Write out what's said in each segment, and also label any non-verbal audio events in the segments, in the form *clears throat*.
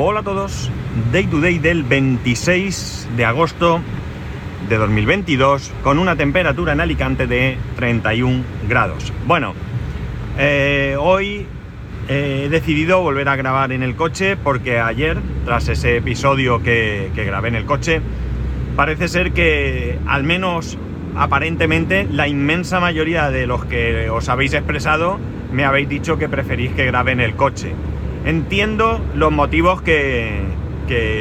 Hola a todos, Day to Day del 26 de agosto de 2022 con una temperatura en Alicante de 31 grados. Bueno, eh, hoy he decidido volver a grabar en el coche porque ayer, tras ese episodio que, que grabé en el coche, parece ser que al menos aparentemente la inmensa mayoría de los que os habéis expresado me habéis dicho que preferís que grabe en el coche. Entiendo los motivos que,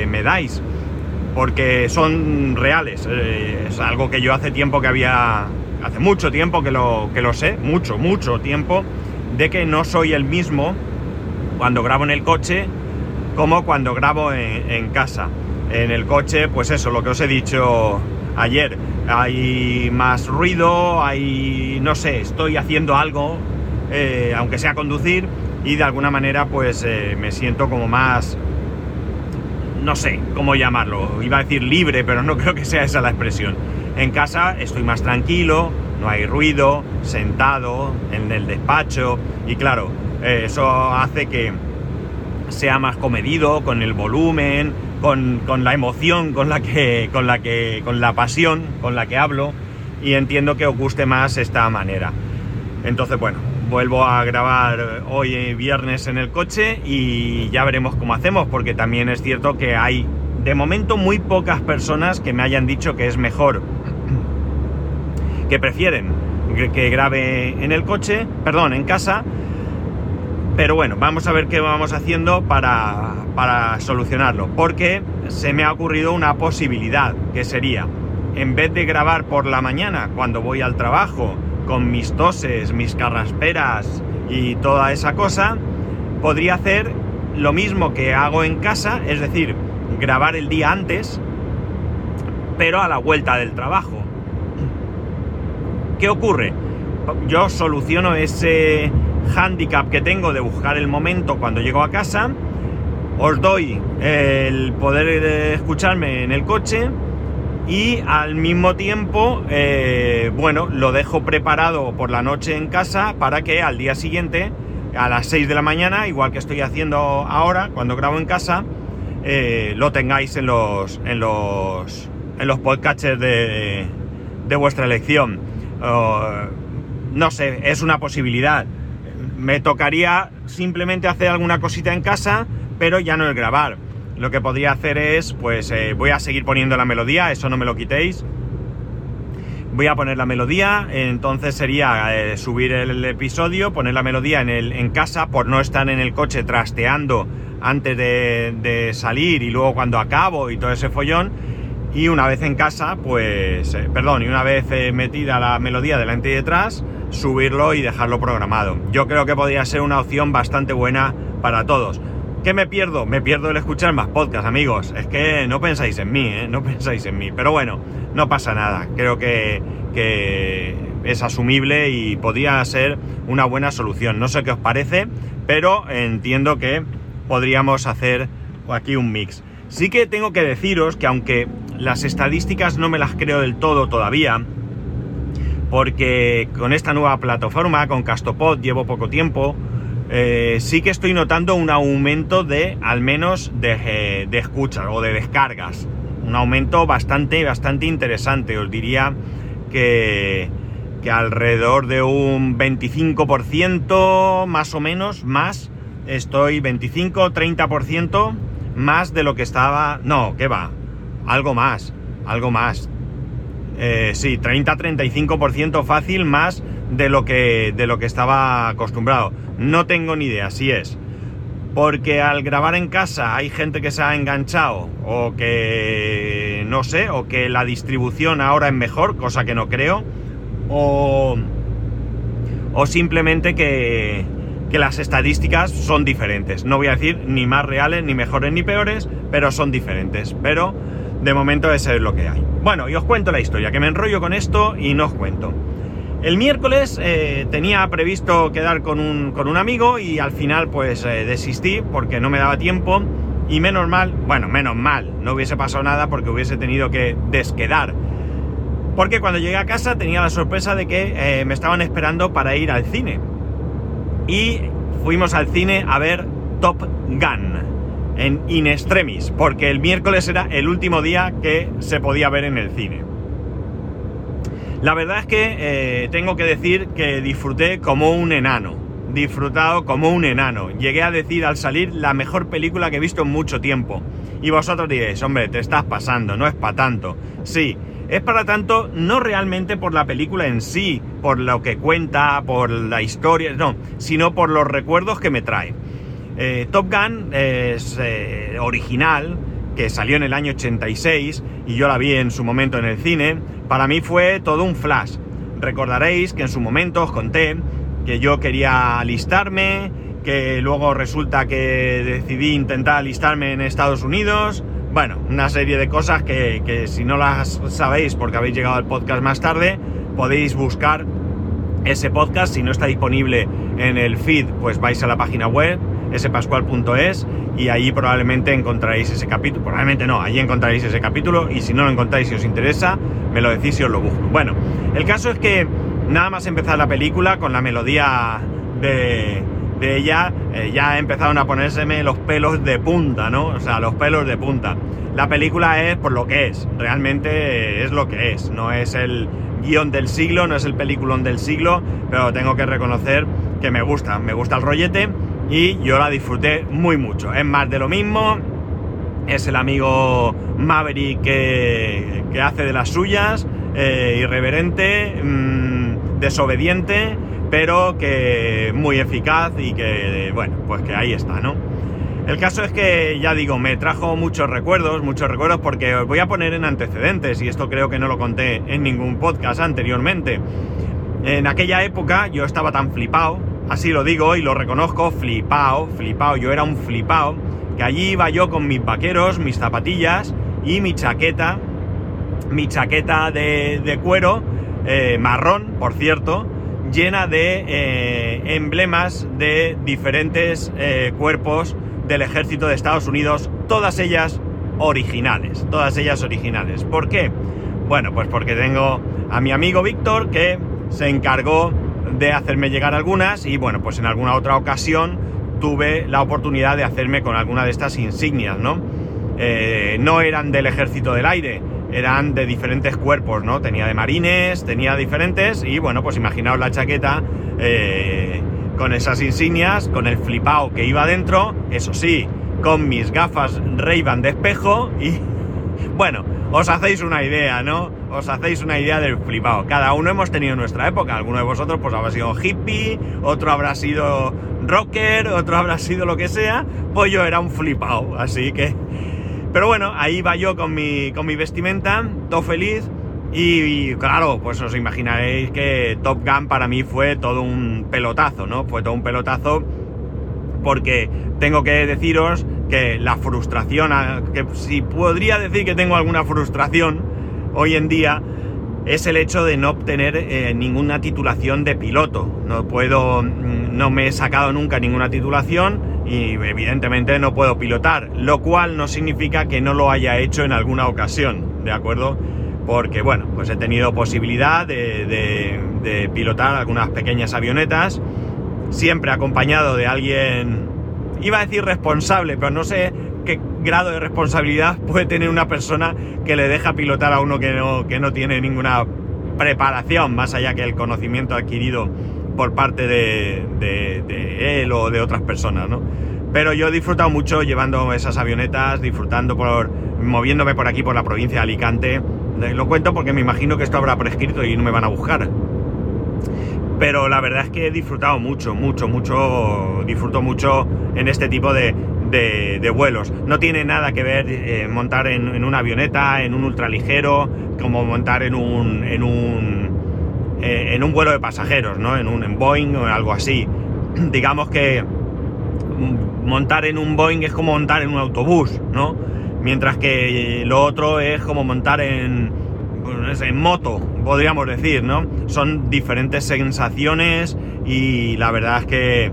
me dais, porque son reales. Eh, es algo que yo hace tiempo que había, hace mucho tiempo que lo, que lo sé, mucho, mucho tiempo, de que no soy el mismo cuando grabo en el coche como cuando grabo en, en casa. En el coche, pues eso, lo que os he dicho ayer, hay más ruido, hay, no sé, estoy haciendo algo, eh, aunque sea conducir, y de alguna manera pues eh, me siento como más, no sé cómo llamarlo, iba a decir libre, pero no *laughs* creo que sea esa la expresión. En casa estoy más tranquilo, no hay ruido, sentado en el despacho, y claro, eh, eso hace que sea más comedido con el volumen, con, con, la emoción con la que, con la que, con la pasión con la que hablo, y entiendo que os guste más esta manera. Entonces, bueno, vuelvo a grabar hoy viernes en el coche y ya veremos cómo hacemos, porque también es cierto que hay de momento muy pocas personas que me hayan dicho que es mejor, *clears throat* que prefieren que grabe en el coche, perdón, en casa, pero bueno, vamos a ver qué vamos haciendo para, para solucionarlo, porque se me ha ocurrido una posibilidad, que sería, en vez de grabar por la mañana cuando voy al trabajo, con mis toses, mis carrasperas y toda esa cosa, podría hacer lo mismo que hago en casa, es decir, grabar el día antes, pero a la vuelta del trabajo. ¿Qué ocurre? Yo soluciono ese handicap que tengo de buscar el momento cuando llego a casa, os doy el poder escucharme en el coche, y al mismo tiempo, eh, bueno, lo dejo preparado por la noche en casa para que al día siguiente, a las 6 de la mañana, igual que estoy haciendo ahora cuando grabo en casa, eh, lo tengáis en los, en los, en los podcasters de, de vuestra elección. no sé, es una posibilidad. Me tocaría simplemente hacer alguna cosita en casa, pero ya no el grabar lo que podría hacer es, pues eh, voy a seguir poniendo la melodía, eso no me lo quitéis. Voy a poner la melodía, entonces sería eh, subir el episodio, poner la melodía en, el, en casa por no estar en el coche trasteando antes de, salir y luego cuando acabo y todo ese follón. Y una vez en casa, pues, eh, perdón, y una vez metida la melodía delante y detrás, subirlo y dejarlo programado. Yo creo que podría ser una opción bastante buena para todos. ¿Qué me pierdo? Me pierdo el escuchar más podcast, amigos. Es que no pensáis en mí, ¿eh? No *laughs* pensáis en mí. Pero bueno, no pasa nada. Creo que, es asumible y podría ser una buena solución. No sé qué os parece, pero entiendo que podríamos hacer aquí un mix. Sí que tengo que deciros que aunque las estadísticas no me las creo del todo todavía, porque con esta nueva plataforma, con Castopod, llevo poco tiempo, eh, sí que estoy notando un aumento de, al menos, de, de, escuchas o de descargas. Un aumento bastante, bastante interesante. Os diría que, que alrededor de un 25% más o menos, más, estoy 25-30% más de lo que estaba... No, ¿qué va? Algo más, algo más. Eh, sí, 30-35% fácil más de lo, que, de lo que estaba acostumbrado. No tengo ni idea si es porque al grabar en casa hay gente que se ha enganchado o que no sé, o que la distribución ahora es mejor, cosa que no creo, o, o simplemente que, que las estadísticas son diferentes. No voy a decir ni más reales, ni mejores, ni peores, pero son diferentes. Pero de momento ese es lo que hay. Bueno, y os cuento la historia, que me enrollo con esto y no os cuento. El miércoles eh, tenía previsto quedar con un, con un, amigo y al final pues eh, desistí porque no me daba tiempo y menos mal, bueno, menos mal, no hubiese pasado nada porque hubiese tenido que desquedar. Porque cuando llegué a casa tenía la sorpresa de que eh, me estaban esperando para ir al cine. Y fuimos al cine a ver Top Gun. en in extremis, porque el miércoles era el último día que se podía ver en el cine. La verdad es que eh, tengo que decir que disfruté como un enano, disfrutado como un enano. Llegué a decir al salir la mejor película que he visto en mucho tiempo. Y vosotros diréis, hombre, te estás pasando, no es para tanto. Sí, es para tanto no realmente por la película en sí, por lo que cuenta, por la historia, no, sino por los recuerdos que me trae. Eh, Top Gun es eh, original, que salió en el año 86 y yo la vi en su momento en el cine, para mí fue todo un flash. Recordaréis que en su momento os conté que yo quería alistarme, que luego resulta que decidí intentar alistarme en Estados Unidos. Bueno, una serie de cosas que, que si no las sabéis porque habéis llegado al podcast más tarde, podéis buscar ese podcast. Si no está disponible en el feed, pues vais a la página web spascual.es y ahí probablemente encontraréis ese capítulo. Probablemente no, ahí encontraréis ese capítulo y si no lo encontráis y os interesa, me lo decís y os lo busco. Bueno, el caso es que nada más empezar la película con la melodía de, de ella, eh, ya empezaron a ponérseme los pelos de punta, ¿no? O sea, los pelos de punta. La película es por lo que es, realmente es lo que es, no es el guion del siglo, no es el peliculón del siglo, pero tengo que reconocer que me gusta, me gusta el rollete y yo la disfruté muy mucho. Es más de lo mismo, es el amigo Maverick que, hace de las suyas, eh, irreverente, mmm, desobediente, pero que muy eficaz y que, bueno, pues que ahí está, ¿no? El caso es que, ya digo, me trajo muchos recuerdos, muchos recuerdos porque os voy a poner en antecedentes y esto creo que no lo conté en ningún podcast anteriormente. En aquella época yo estaba tan flipado así lo digo y lo reconozco, flipao, flipao, yo era un flipao, que allí iba yo con mis vaqueros, mis zapatillas y mi chaqueta, mi chaqueta de, cuero, eh, marrón, por cierto, llena de eh, emblemas de diferentes eh, cuerpos del ejército de Estados Unidos, todas ellas originales, todas ellas originales. ¿Por qué? Bueno, pues porque tengo a mi amigo Víctor que se encargó de hacerme llegar algunas y bueno, pues en alguna otra ocasión tuve la oportunidad de hacerme con alguna de estas insignias, ¿no? Eh, no eran del ejército del aire, eran de diferentes cuerpos, ¿no? Tenía de marines, tenía diferentes y bueno, pues imaginaos la chaqueta eh, con esas insignias, con el flipao que iba dentro, eso sí, con mis gafas ray de espejo y *laughs* bueno, os hacéis una idea, ¿no? Os hacéis una idea del flipado. Cada uno hemos tenido nuestra época. Alguno de vosotros pues habrá sido hippie, otro habrá sido rocker, otro habrá sido lo que sea. Pues yo era un flipado, así que... Pero bueno, ahí va yo con mi, con mi vestimenta, todo feliz. Y, claro, pues os imaginaréis que Top Gun para mí fue todo un pelotazo, ¿no? Fue todo un pelotazo porque tengo que deciros que la frustración, que si podría decir que tengo alguna frustración hoy en día, es el hecho de no obtener eh, ninguna titulación de piloto. No puedo, mm, no me he sacado nunca ninguna titulación y evidentemente no puedo pilotar, lo cual no significa que no lo haya hecho en alguna ocasión, ¿de acuerdo? Porque bueno, pues he tenido posibilidad de, de pilotar algunas pequeñas avionetas, siempre acompañado de alguien iba a decir responsable, pero no sé qué grado de responsabilidad puede tener una persona que le deja pilotar a uno que no, que no tiene ninguna preparación, más allá que el conocimiento adquirido por parte de, él o de otras personas, ¿no? Pero yo he disfrutado mucho llevando esas avionetas, disfrutando por. moviéndome por aquí, por la provincia de Alicante. Lo cuento porque me imagino que esto habrá prescrito y no me van a buscar. Pero la verdad es que he disfrutado mucho, mucho, mucho, disfruto mucho en este tipo de, de, vuelos. No tiene nada que ver eh, montar en, una avioneta, en un ultraligero, como montar en un, en un, eh, en un vuelo de pasajeros, ¿no? En un en Boeing o algo así. *clears throat* Digamos que montar en un Boeing es como montar en un autobús, ¿no? Mientras que lo otro es como montar en, pues, en moto, podríamos decir, ¿no? Son diferentes sensaciones y la verdad es que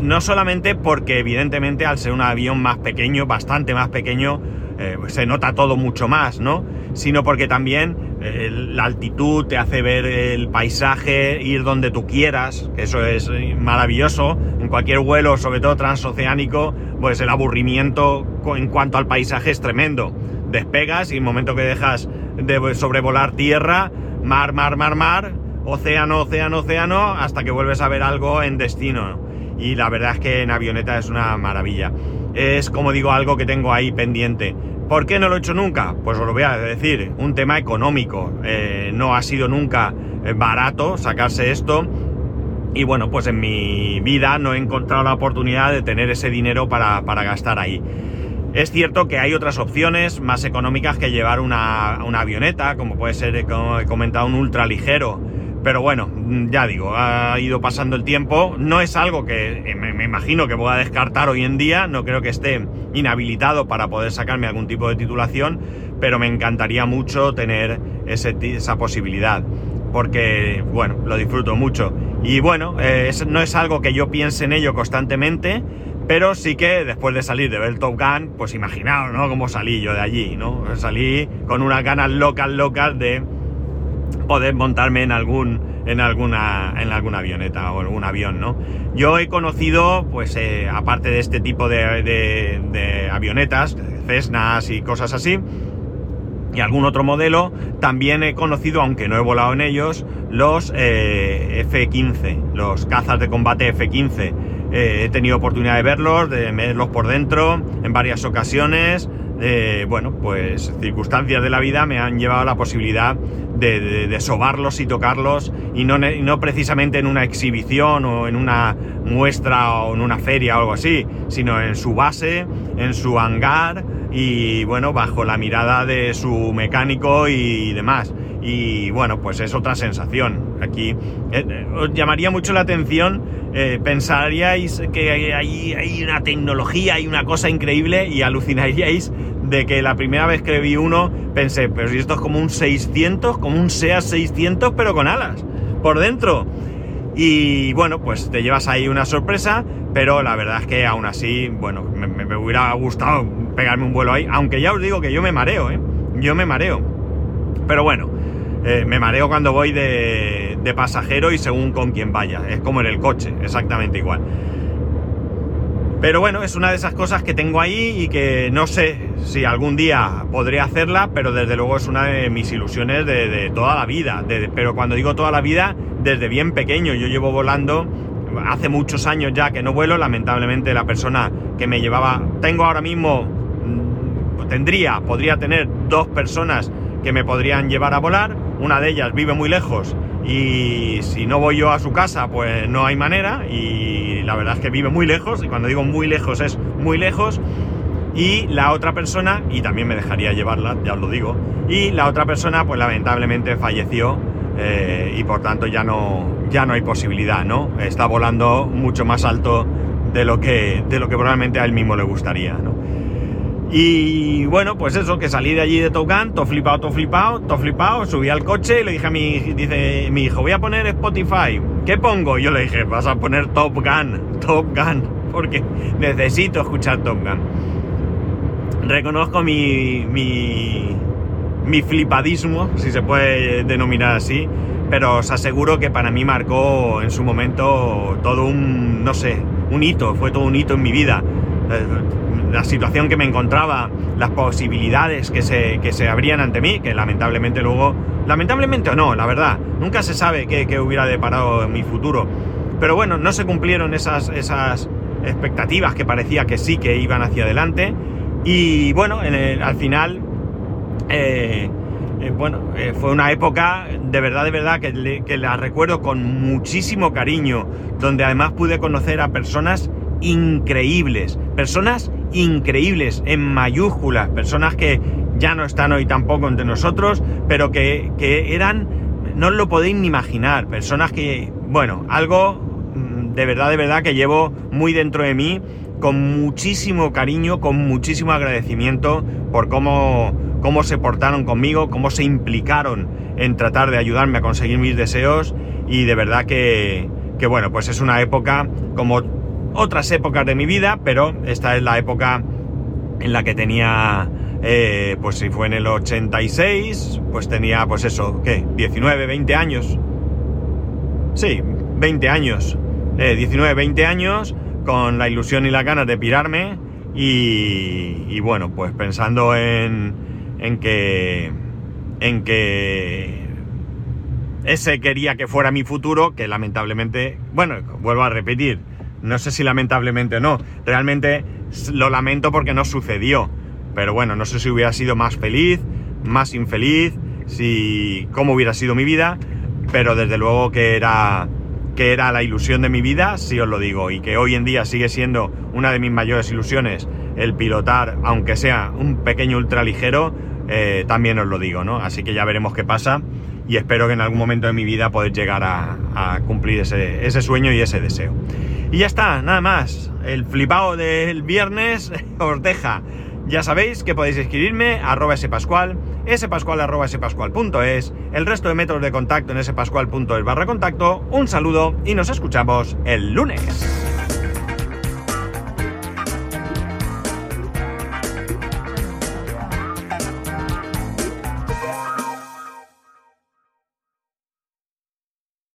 no solamente porque evidentemente al ser un avión más pequeño, bastante más pequeño, eh, pues se nota todo mucho más, ¿no? Sino porque también la altitud te hace ver el paisaje, ir donde tú quieras, eso es maravilloso. En cualquier vuelo, sobre todo transoceánico, pues el aburrimiento en cuanto al paisaje es tremendo. Despegas y el momento que dejas de sobrevolar tierra, mar, mar, mar, mar, océano, océano, océano, hasta que vuelves a ver algo en destino. Y la verdad es que en avioneta es una maravilla. Es, como digo, algo que tengo ahí pendiente. ¿Por qué no lo he hecho nunca? Pues os lo voy a decir, un tema económico. Eh, no ha sido nunca eh, barato sacarse esto. Y bueno, pues en mi vida no he encontrado la oportunidad de tener ese dinero para, para gastar ahí. Es cierto que hay otras opciones más económicas que llevar una, una avioneta, como puede ser, como he comentado, un ultraligero pero bueno, ya digo, ha ido pasando el tiempo. No es algo que eh, me, imagino que pueda descartar hoy en día. No creo que esté inhabilitado para poder sacarme algún tipo de titulación. Pero me encantaría mucho tener esa posibilidad. Porque, bueno, lo disfruto mucho. Y bueno, eh, no es algo que yo piense en ello constantemente. Pero sí que después de salir de ver Top Gun, pues imaginaos, ¿no? Cómo salí yo de allí, ¿no? Salí con unas ganas locas, locas de poder montarme en algún en alguna en alguna avioneta o algún avión, ¿no? Yo he conocido, pues eh, aparte de este tipo de, de, avionetas, Cessnas y cosas así, y algún otro modelo, también he conocido, aunque no he volado en ellos, los eh, F-15, los cazas de combate F-15. Eh, he tenido oportunidad de verlos, de verlos por dentro en varias ocasiones. Bueno, pues circunstancias de la vida me han llevado a la posibilidad de, sobarlos y tocarlos y no, precisamente en una exhibición o en una muestra o en una feria o algo así, sino en su base, en su hangar y bueno, bajo la mirada de su mecánico y demás. Y bueno, pues es otra sensación. Aquí eh, eh, os llamaría mucho la atención, eh, pensaríais que hay, hay una tecnología, hay una cosa increíble y alucinaríais de que la primera vez que vi uno pensé, pero si esto es como un 600, como un SEA 600, pero con alas por dentro. Y bueno, pues te llevas ahí una sorpresa, pero la verdad es que aún así, bueno, me, hubiera gustado pegarme un vuelo ahí, aunque ya os digo que yo me mareo, ¿eh? Yo me mareo. Pero bueno, eh, me mareo cuando voy de, de pasajero y según con quién vaya. Es como en el coche, exactamente igual. Pero bueno, es una de esas cosas que tengo ahí y que no sé si algún día podré hacerla, pero desde luego es una de mis ilusiones de, toda la vida. pero cuando digo toda la vida, desde bien pequeño. Yo llevo volando hace muchos años ya que no vuelo. Lamentablemente la persona que me llevaba... Tengo ahora mismo... Mm, tendría, podría tener dos personas que me podrían llevar a volar. Una de ellas vive muy lejos y si no voy yo a su casa, pues no hay manera. Y la verdad es que vive muy lejos. Y cuando digo muy lejos es muy lejos. Y la otra persona, y también me dejaría llevarla, ya os lo digo. Y la otra persona, pues lamentablemente falleció. Eh, y por tanto ya no, ya no hay posibilidad, ¿no? Está volando mucho más alto de lo que, de lo que probablemente a él mismo le gustaría, ¿no? Y bueno, pues eso, que salí de allí de Top Gun, todo flipado, todo flipado, todo flipado, subí al coche y le dije a mi, dice, mi hijo, voy a poner Spotify, ¿qué pongo? yo le dije, vas a poner Top Gun, Top Gun, *laughs* porque necesito escuchar Top Gun. Reconozco mi, mi, mi flipadismo, si se puede denominar así, pero os aseguro que para mí marcó en su momento todo un, no sé, un hito, fue todo un hito en mi vida la situación que me encontraba, las posibilidades que se, que se abrían ante mí, que lamentablemente luego, lamentablemente o no, la verdad, nunca se sabe qué, hubiera deparado en mi futuro. Pero bueno, no se cumplieron esas, esas expectativas que parecía que sí que iban hacia adelante. Y bueno, al final, eh, eh, bueno, eh, fue una época de verdad, de verdad, que, que la recuerdo con muchísimo cariño, donde además pude conocer a personas increíbles, personas increíbles, en mayúsculas, personas que ya no están hoy tampoco entre nosotros, pero que, eran, no os lo podéis ni imaginar, personas que, bueno, algo mm, de verdad, de verdad que llevo muy dentro de mí, con muchísimo cariño, con muchísimo agradecimiento por cómo, cómo se portaron conmigo, cómo se implicaron en tratar de ayudarme a conseguir mis deseos y de verdad que, que bueno, pues es una época como otras épocas de mi vida, pero esta es la época en la que tenía eh, pues si fue en el 86, pues tenía, pues eso, ¿qué? 19, 20 años. Sí, 20 años. 19, eh, 20 años, con la ilusión y las ganas de pirarme. Y, bueno, pues pensando en, en que. En que. Ese quería que fuera mi futuro, que lamentablemente. Bueno, vuelvo a repetir. No sé si lamentablemente o no. Realmente lo lamento porque no sucedió pero bueno, no sé si hubiera sido más feliz, más infeliz, si cómo hubiera sido mi vida, pero desde luego que era que era la ilusión de mi vida, sí os lo digo, y que hoy en día sigue siendo una de mis mayores ilusiones el pilotar, aunque sea un pequeño ultraligero, eh, también os lo digo, ¿no? Así que ya veremos qué pasa y espero que en algún momento de mi vida poder llegar a, cumplir ese, sueño y ese deseo. Y ya está, nada más. El flipado del viernes *laughs* os deja ya sabéis que podéis escribirme a arroba spascual, spascual arroba spascual.es, el resto de métodos de contacto en spascual.es barra contacto. Un saludo y nos escuchamos el lunes.